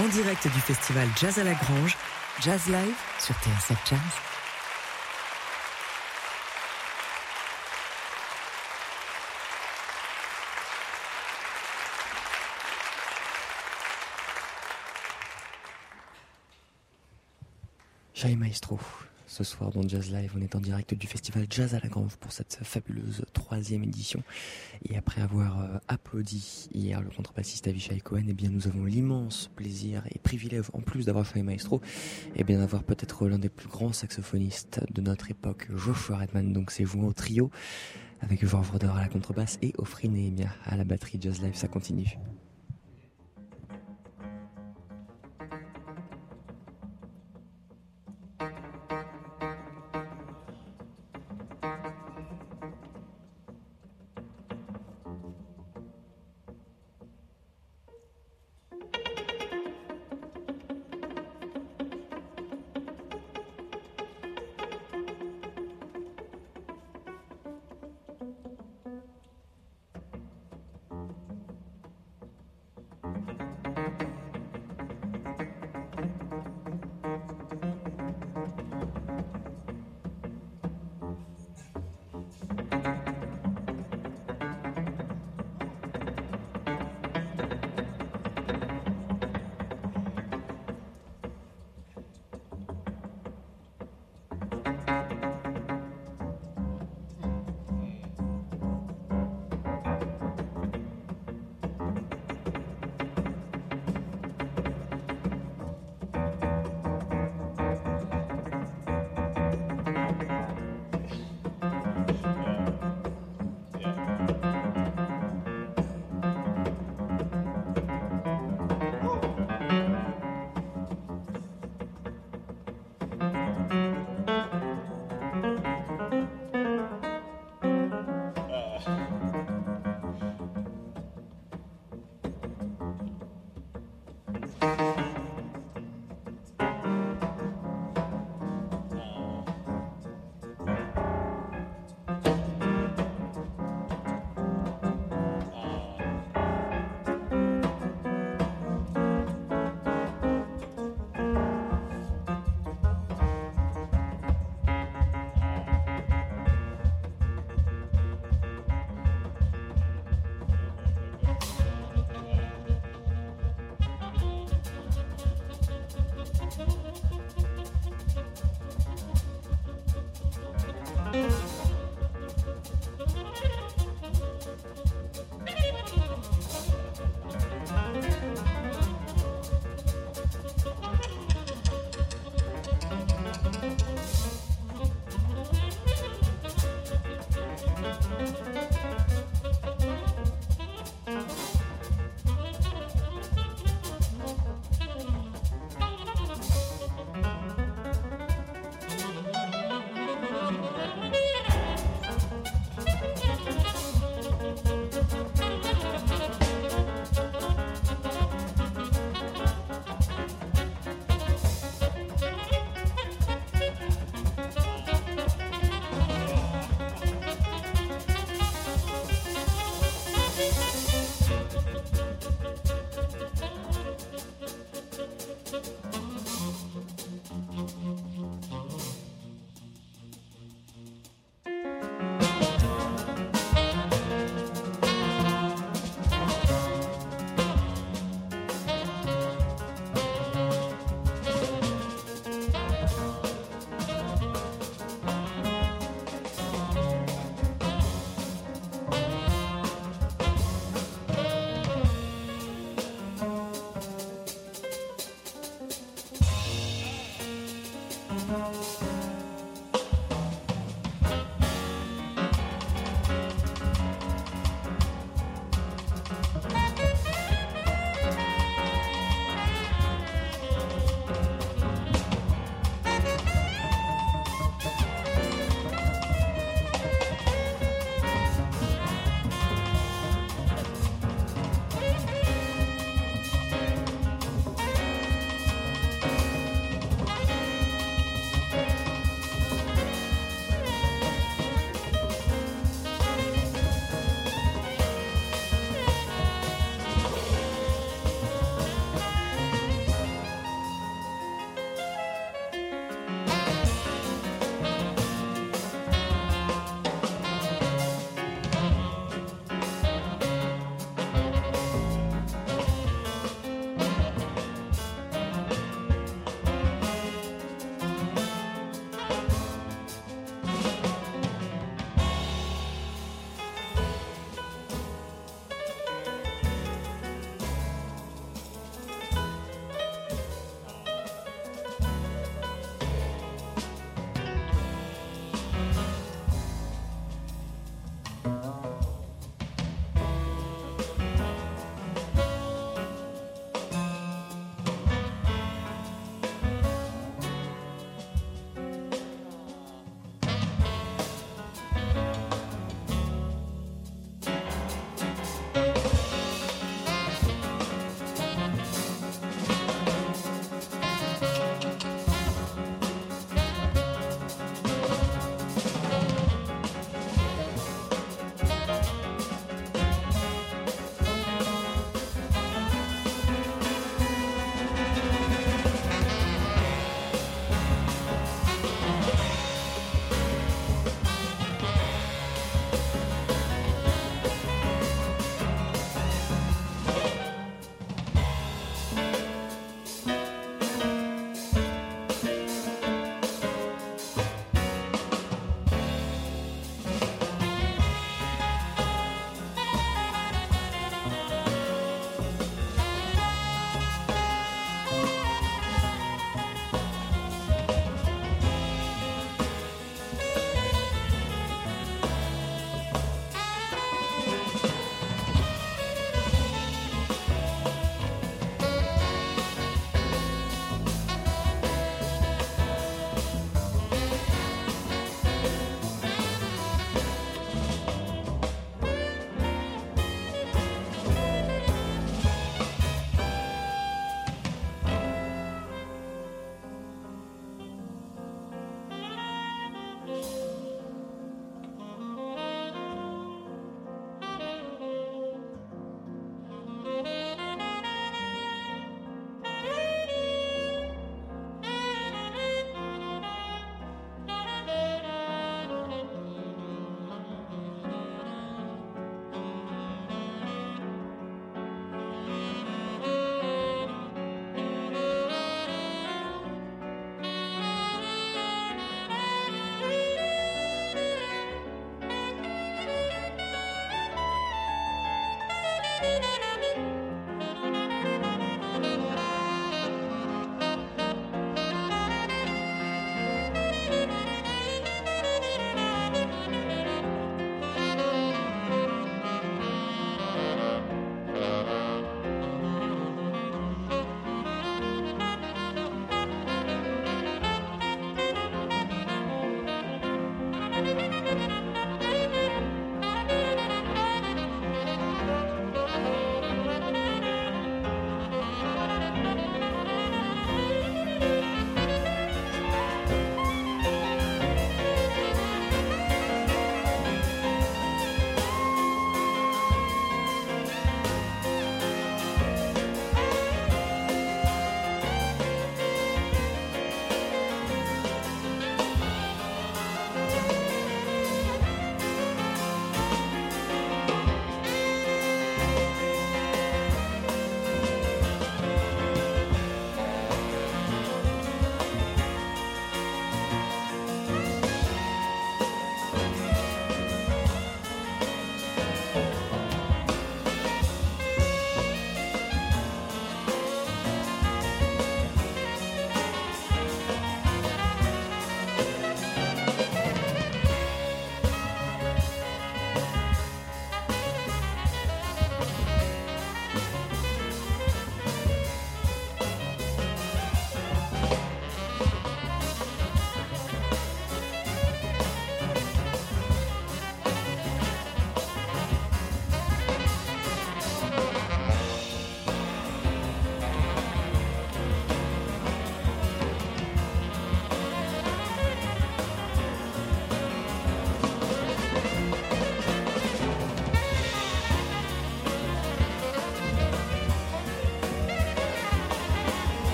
En direct du festival Jazz à la Grange, Jazz Live sur TSF Jazz. Chai Maestro, ce soir dans Jazz Live, on est en direct du festival Jazz à la Grange pour cette fabuleuse troisième édition. Et après avoir euh, applaudi hier le contrebassiste Avishai Cohen, eh bien nous avons l'immense plaisir et privilège, en plus d'avoir Chai Maestro, et bien d'avoir peut-être l'un des plus grands saxophonistes de notre époque, Joshua Redman. Donc c'est joué au trio avec Georges Roder à la contrebasse et Ofri Nehemia à la batterie. Jazz Live, ça continue.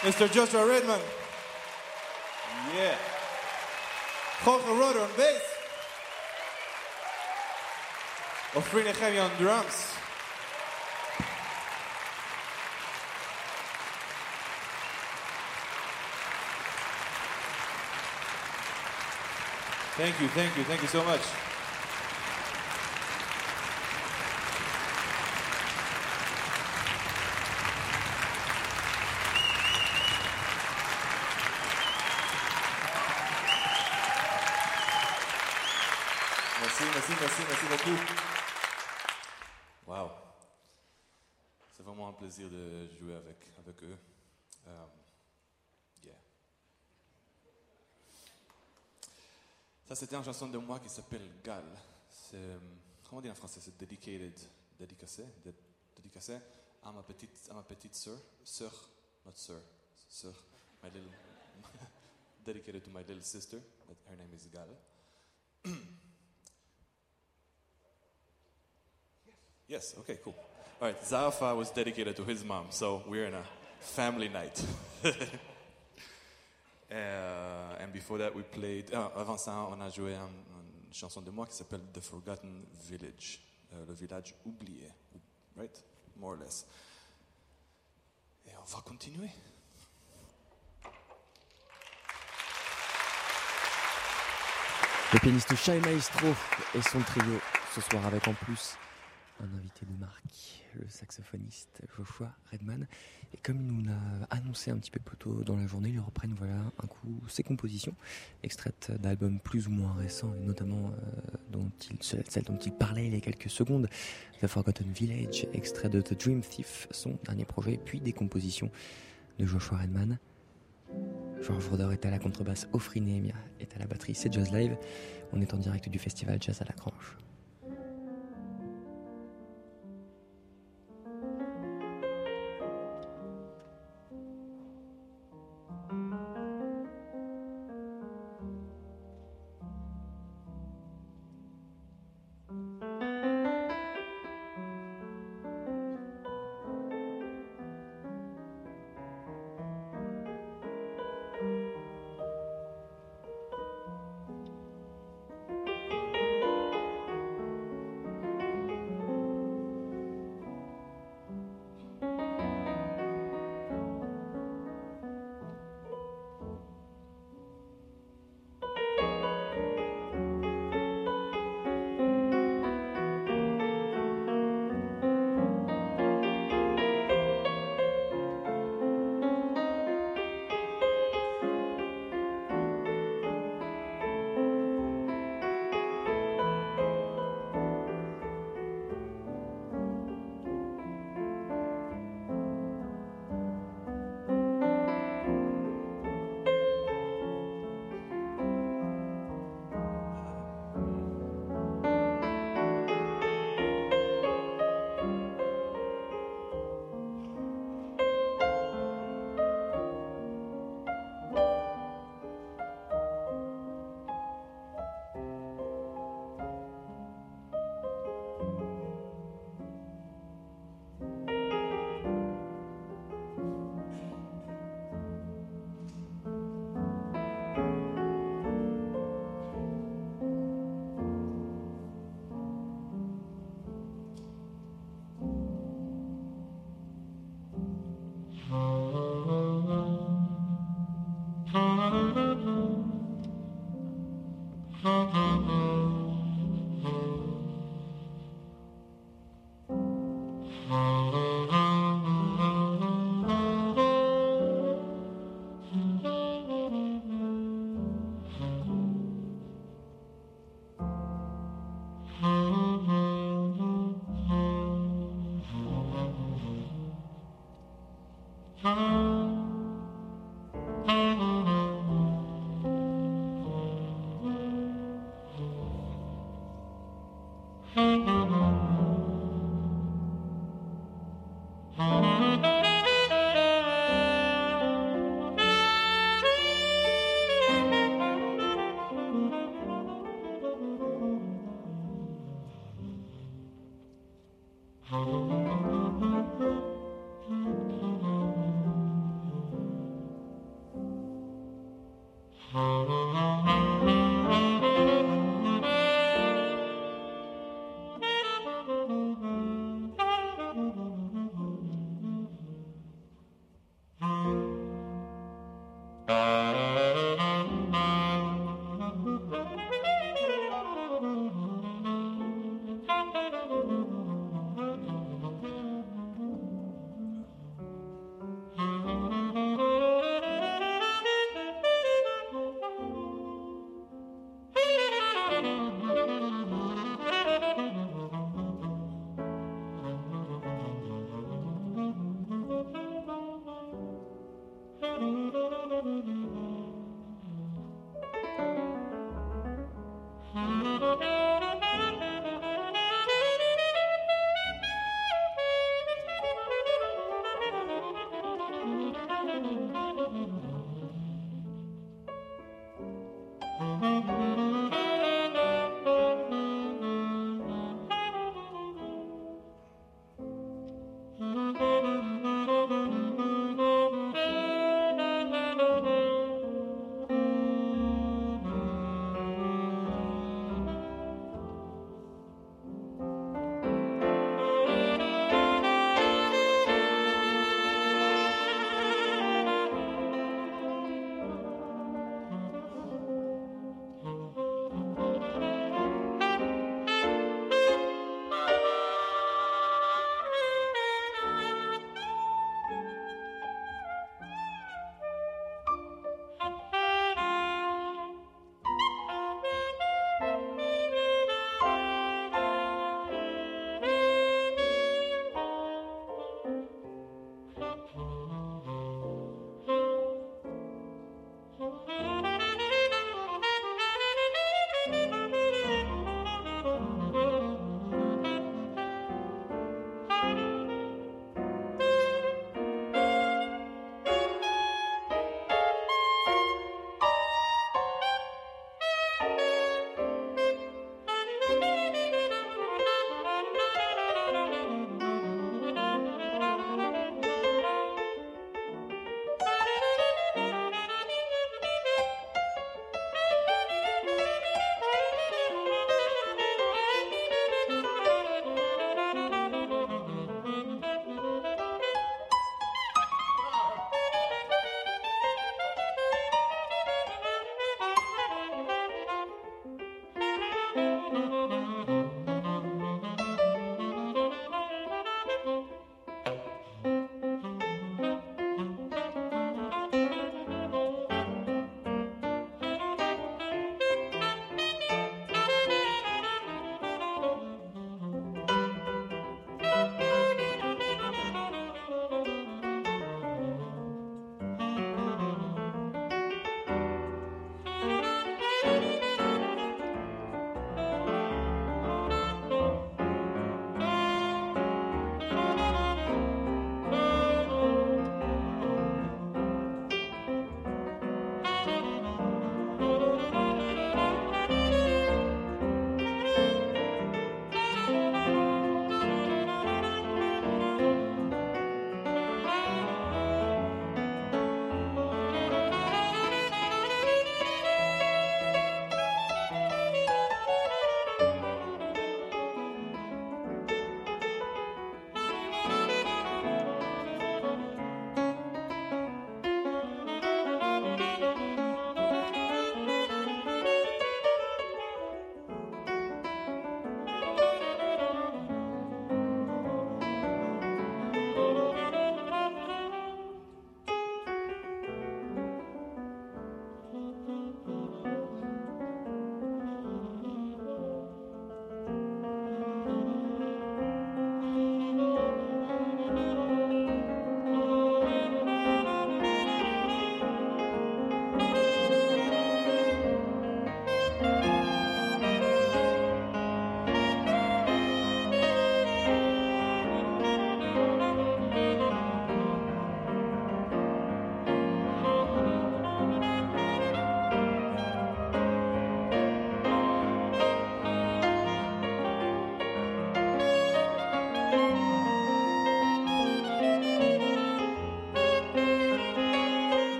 Mr. Joshua Redman. Yeah. Jorge Roder on bass. Ofrine Heavy on drums. Thank you, thank you, thank you so much. Plaisir de jouer avec, avec eux. Um, yeah. Ça, c'était une chanson de moi qui s'appelle Gal. Euh, comment dire en français? C'est dedicated, dédicacé, dé- dédicacé à ma petite, à ma petite sœur, sœur, not sœur, sœur, my little, dedicated to my little sister. That her name is Gal. Yes, okay, cool. All right, Zarafa was dedicated to his mom, so we're in a family night. Uh, and before that, we played. ah, avant ça, on a joué un- une chanson de moi qui s'appelle The Forgotten Village, euh, le village oublié, right? More or less. Et on va continuer. Le pianiste Shai Maestro et son trio ce soir avec en plus un invité de marque, le saxophoniste Joshua Redman. Et comme il nous l'a annoncé un petit peu plus tôt dans la journée, ils reprennent voilà un coup ses compositions, extraites d'albums plus ou moins récents, notamment euh, dont il, dont il parlait il y a quelques secondes, The Forgotten Village, extrait de The Dream Thief, son dernier projet, puis des compositions de Joshua Redman. Georges Roder est à la contrebasse, Offrey est à la batterie, c'est Jazz Live. On est en direct du festival Jazz à la Grange.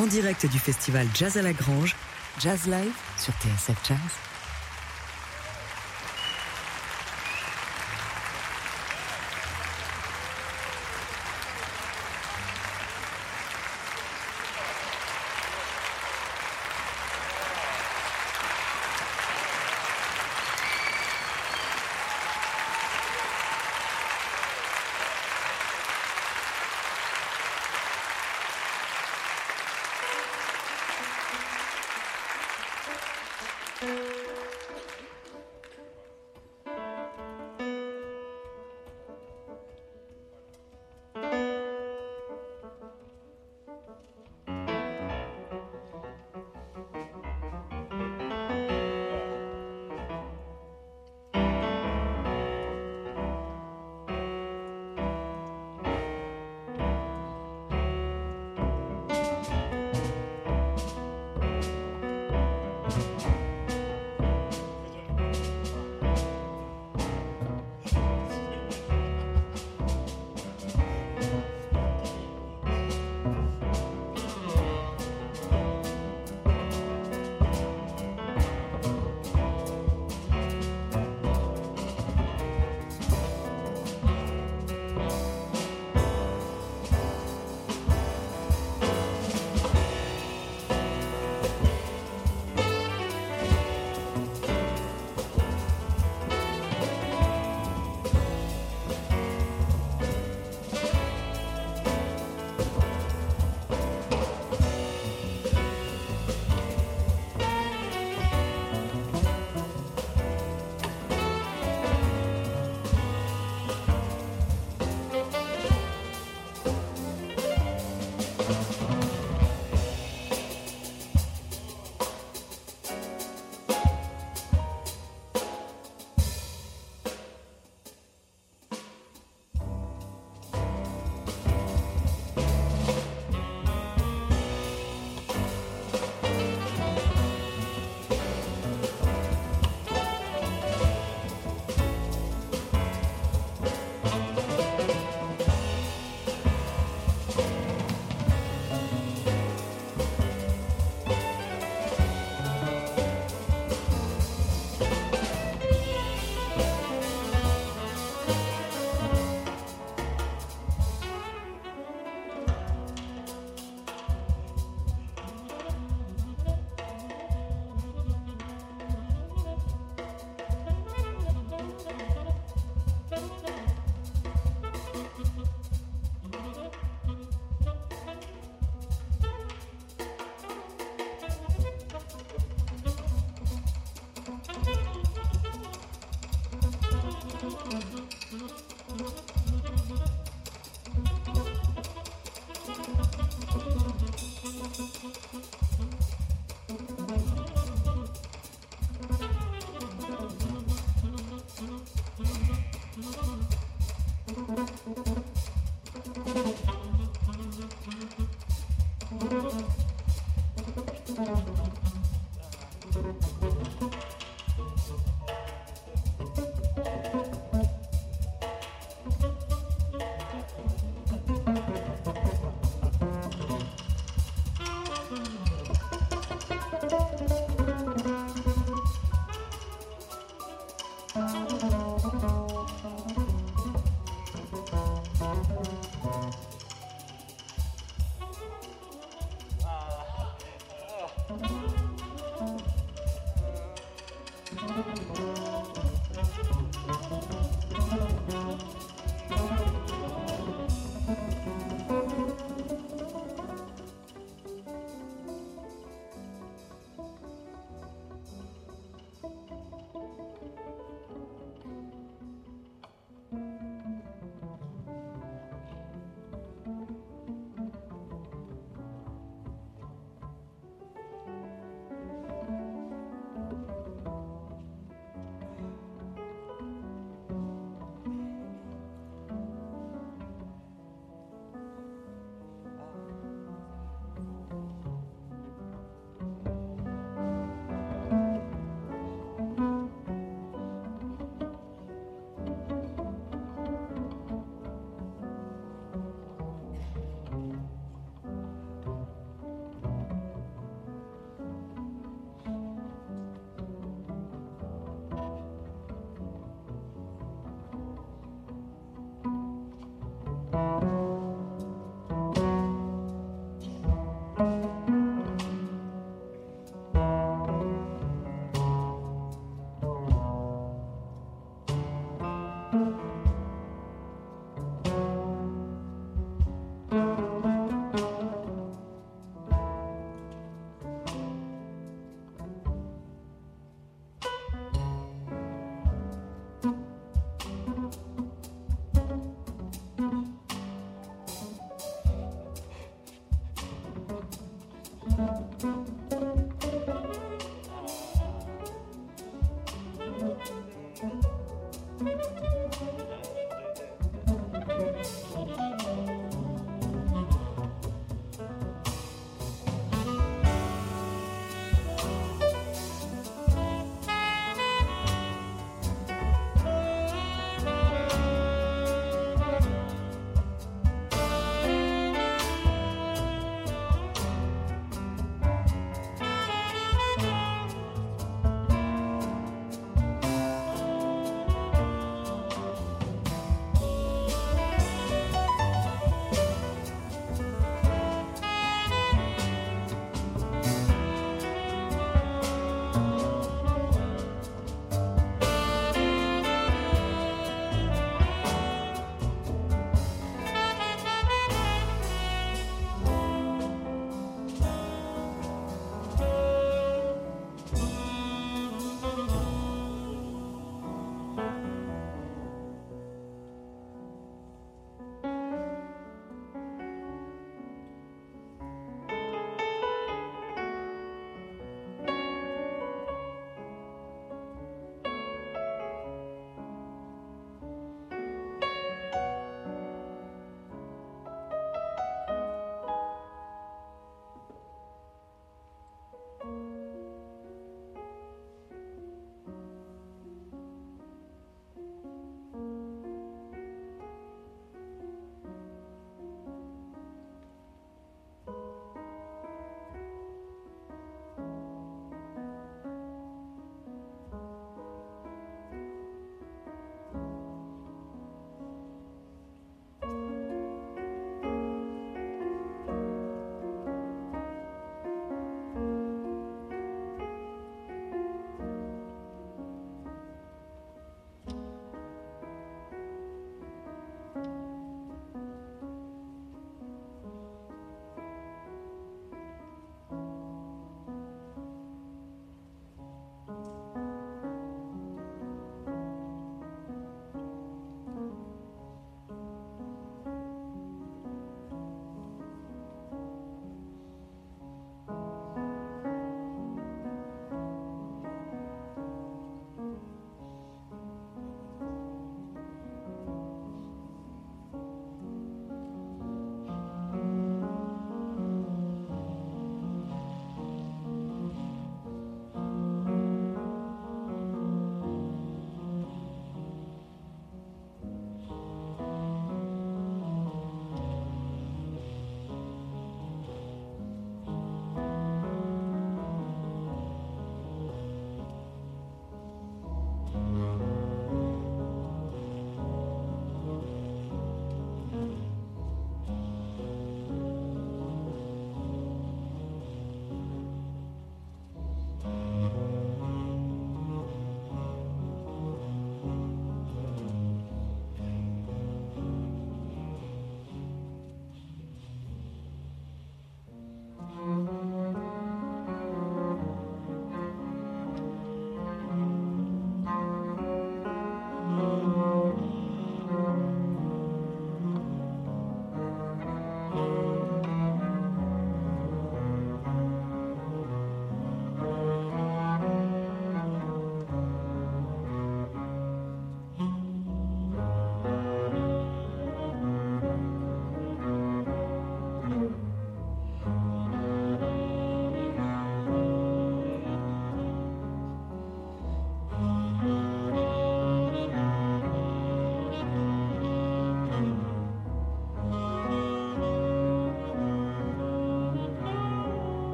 En direct du festival Jazz à la Grange, Jazz Live sur TSF Jazz.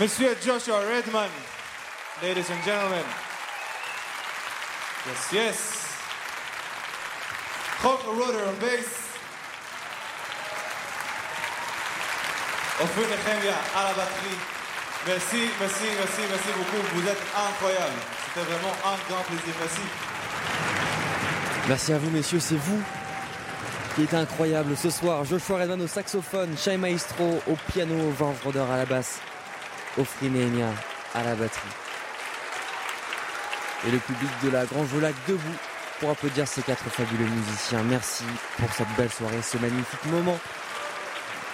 Monsieur Joshua Redman, ladies and gentlemen. Yes, yes. Hulk Roder on bass. Ophir Nehemia à la batterie. Merci, merci, merci, merci beaucoup. Vous êtes incroyables. C'était vraiment un grand plaisir. Merci. Merci à vous, messieurs. C'est vous qui êtes incroyable ce soir. Joshua Redman au saxophone, Shai Maestro au piano, George Roder à la basse, Ofri Nehemia à la batterie. Et le public de la Grange Lac debout pour applaudir ces quatre fabuleux musiciens. Merci pour cette belle soirée, ce magnifique moment.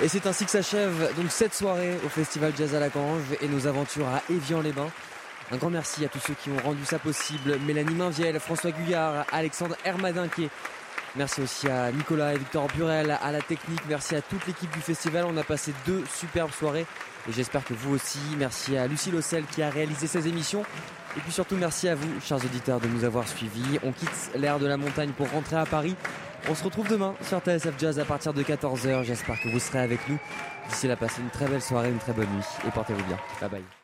Et c'est ainsi que s'achève donc cette soirée au Festival Jazz à la Grange et nos aventures à Évian-les-Bains. Un grand merci à tous ceux qui ont rendu ça possible. Mélanie Mainviel, François Guyard, Alexandre Hermadinquet. Merci aussi à Nicolas et Victor Burel, à la technique. Merci à toute l'équipe du festival. On a passé deux superbes soirées et j'espère que vous aussi. Merci à Lucie Lossel qui a réalisé ces émissions. Et puis surtout, merci à vous, chers auditeurs, de nous avoir suivis. On quitte l'air de la montagne pour rentrer à Paris. On se retrouve demain sur TSF Jazz à partir de 14h. J'espère que vous serez avec nous. D'ici là, passez une très belle soirée, une très bonne nuit et portez-vous bien. Bye bye.